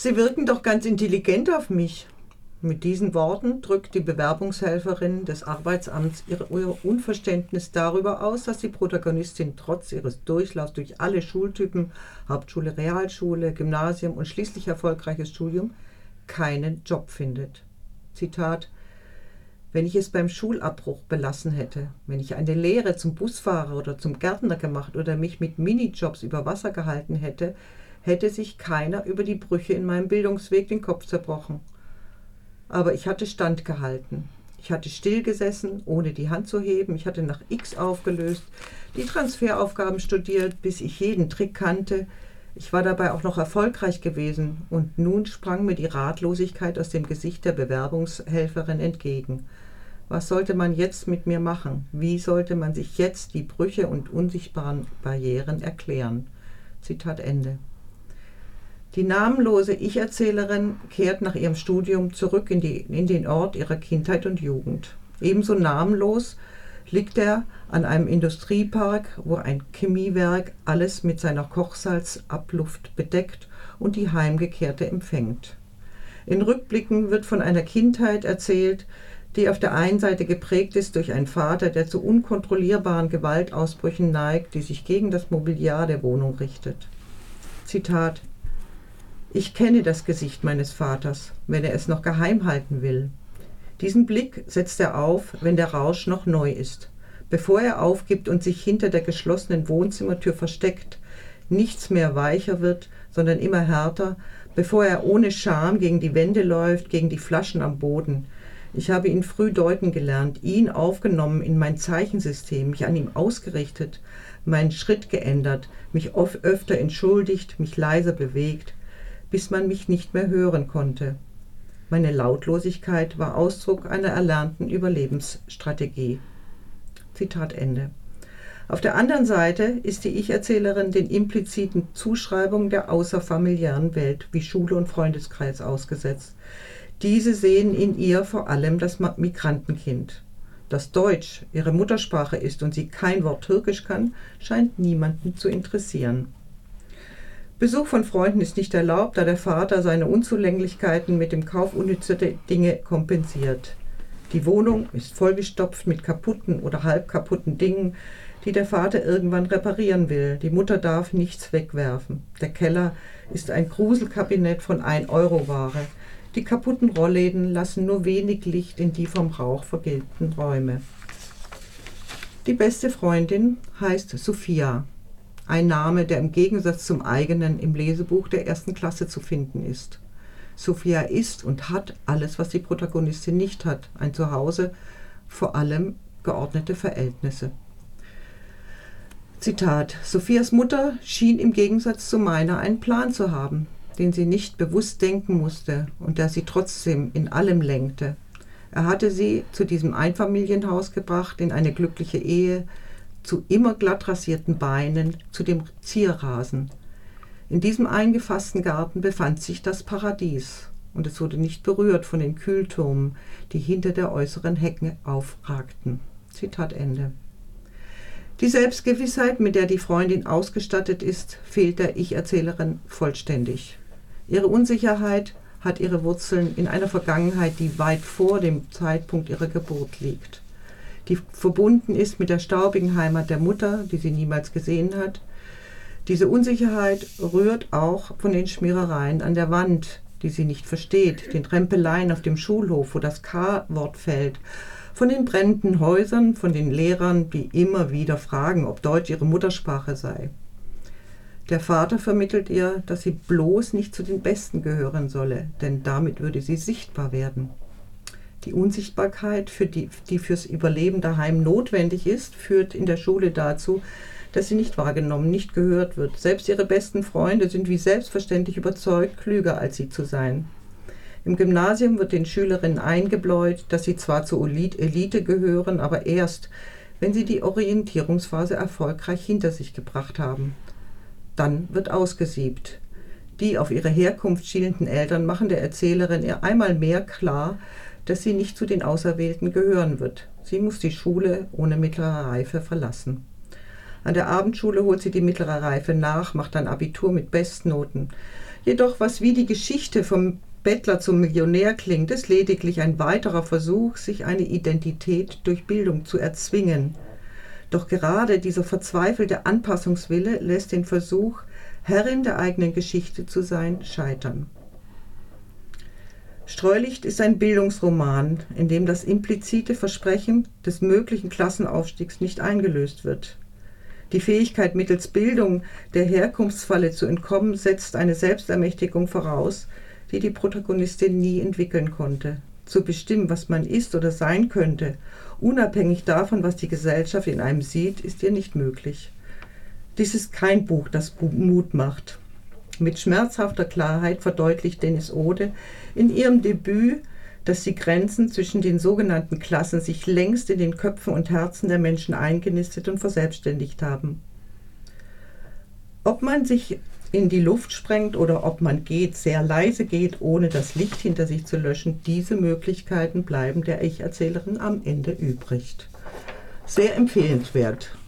Sie wirken doch ganz intelligent auf mich. Mit diesen Worten drückt die Bewerbungshelferin des Arbeitsamts ihr, Unverständnis darüber aus, dass die Protagonistin trotz ihres Durchlaufs durch alle Schultypen, Hauptschule, Realschule, Gymnasium und schließlich erfolgreiches Studium, keinen Job findet. Zitat wenn ich es beim Schulabbruch belassen hätte, wenn ich eine Lehre zum Busfahrer oder zum Gärtner gemacht oder mich mit Minijobs über Wasser gehalten hätte, hätte sich keiner über die Brüche in meinem Bildungsweg den Kopf zerbrochen. Aber ich hatte standgehalten. Ich hatte stillgesessen, ohne die Hand zu heben. Ich hatte nach X aufgelöst, die Transferaufgaben studiert, bis ich jeden Trick kannte. Ich war dabei auch noch erfolgreich gewesen und nun sprang mir die Ratlosigkeit aus dem Gesicht der Bewerbungshelferin entgegen. Was sollte man jetzt mit mir machen? Wie sollte man sich jetzt die Brüche und unsichtbaren Barrieren erklären? Zitat Ende. Die namenlose Ich-Erzählerin kehrt nach ihrem Studium zurück in, die, in den Ort ihrer Kindheit und Jugend. Ebenso namenlos liegt er an einem Industriepark, wo ein Chemiewerk alles mit seiner Kochsalzabluft bedeckt und die Heimgekehrte empfängt. In Rückblicken wird von einer Kindheit erzählt, die auf der einen Seite geprägt ist durch einen Vater, der zu unkontrollierbaren Gewaltausbrüchen neigt, die sich gegen das Mobiliar der Wohnung richtet. Zitat ich kenne das Gesicht meines Vaters, wenn er es noch geheim halten will. Diesen Blick setzt er auf, wenn der Rausch noch neu ist, bevor er aufgibt und sich hinter der geschlossenen Wohnzimmertür versteckt, nichts mehr weicher wird, sondern immer härter, bevor er ohne Scham gegen die Wände läuft, gegen die Flaschen am Boden. Ich habe ihn früh deuten gelernt, ihn aufgenommen in mein Zeichensystem, mich an ihm ausgerichtet, meinen Schritt geändert, mich oft öfter entschuldigt, mich leiser bewegt, bis man mich nicht mehr hören konnte. Meine Lautlosigkeit war Ausdruck einer erlernten Überlebensstrategie. Zitat Ende. Auf der anderen Seite ist die Ich-Erzählerin den impliziten Zuschreibungen der außerfamiliären Welt wie Schule und Freundeskreis ausgesetzt. Diese sehen in ihr vor allem das Migrantenkind. Dass Deutsch ihre Muttersprache ist und sie kein Wort Türkisch kann, scheint niemanden zu interessieren. Besuch von Freunden ist nicht erlaubt, da der Vater seine Unzulänglichkeiten mit dem Kauf unnützer Dinge kompensiert. Die Wohnung ist vollgestopft mit kaputten oder halb kaputten Dingen, die der Vater irgendwann reparieren will. Die Mutter darf nichts wegwerfen. Der Keller ist ein Gruselkabinett von 1-Euro-Ware. Die kaputten Rollläden lassen nur wenig Licht in die vom Rauch vergilbten Räume. Die beste Freundin heißt Sophia. Ein Name, der im Gegensatz zum eigenen im Lesebuch der ersten Klasse zu finden ist. Sophia ist und hat alles, was die Protagonistin nicht hat. Ein Zuhause, vor allem geordnete Verhältnisse. Zitat. Sophias Mutter schien im Gegensatz zu meiner einen Plan zu haben, den sie nicht bewusst denken musste und der sie trotzdem in allem lenkte. Er hatte sie zu diesem Einfamilienhaus gebracht, in eine glückliche Ehe, zu immer glatt rasierten Beinen, zu dem Zierrasen. In diesem eingefassten Garten befand sich das Paradies, und es wurde nicht berührt von den Kühlturmen, die hinter der äußeren Hecke aufragten. Zitat Ende. Die Selbstgewissheit, mit der die Freundin ausgestattet ist, fehlt der Ich-Erzählerin vollständig. Ihre Unsicherheit hat ihre Wurzeln in einer Vergangenheit, die weit vor dem Zeitpunkt ihrer Geburt liegt die verbunden ist mit der staubigen Heimat der Mutter, die sie niemals gesehen hat. Diese Unsicherheit rührt auch von den Schmierereien an der Wand, die sie nicht versteht, den Trempeleien auf dem Schulhof, wo das K-Wort fällt, von den brennenden Häusern, von den Lehrern, die immer wieder fragen, ob Deutsch ihre Muttersprache sei. Der Vater vermittelt ihr, dass sie bloß nicht zu den Besten gehören solle, denn damit würde sie sichtbar werden. Die Unsichtbarkeit, für die, die fürs Überleben daheim notwendig ist, führt in der Schule dazu, dass sie nicht wahrgenommen, nicht gehört wird. Selbst ihre besten Freunde sind wie selbstverständlich überzeugt, klüger als sie zu sein. Im Gymnasium wird den Schülerinnen eingebläut, dass sie zwar zur Elite gehören, aber erst, wenn sie die Orientierungsphase erfolgreich hinter sich gebracht haben. Dann wird ausgesiebt. Die auf ihre Herkunft schielenden Eltern machen der Erzählerin ihr einmal mehr klar, dass sie nicht zu den Auserwählten gehören wird. Sie muss die Schule ohne mittlere Reife verlassen. An der Abendschule holt sie die mittlere Reife nach, macht ein Abitur mit Bestnoten. Jedoch, was wie die Geschichte vom Bettler zum Millionär klingt, ist lediglich ein weiterer Versuch, sich eine Identität durch Bildung zu erzwingen. Doch gerade dieser verzweifelte Anpassungswille lässt den Versuch, Herrin der eigenen Geschichte zu sein, scheitern. Streulicht ist ein Bildungsroman, in dem das implizite Versprechen des möglichen Klassenaufstiegs nicht eingelöst wird. Die Fähigkeit, mittels Bildung der Herkunftsfalle zu entkommen, setzt eine Selbstermächtigung voraus, die die Protagonistin nie entwickeln konnte. Zu bestimmen, was man ist oder sein könnte, unabhängig davon, was die Gesellschaft in einem sieht, ist ihr nicht möglich. Dies ist kein Buch, das Mut macht. Mit schmerzhafter Klarheit verdeutlicht Dennis Ode in ihrem Debüt, dass die Grenzen zwischen den sogenannten Klassen sich längst in den Köpfen und Herzen der Menschen eingenistet und verselbstständigt haben. Ob man sich in die Luft sprengt oder ob man geht, sehr leise geht, ohne das Licht hinter sich zu löschen, diese Möglichkeiten bleiben der Ich-Erzählerin am Ende übrig. Sehr empfehlenswert.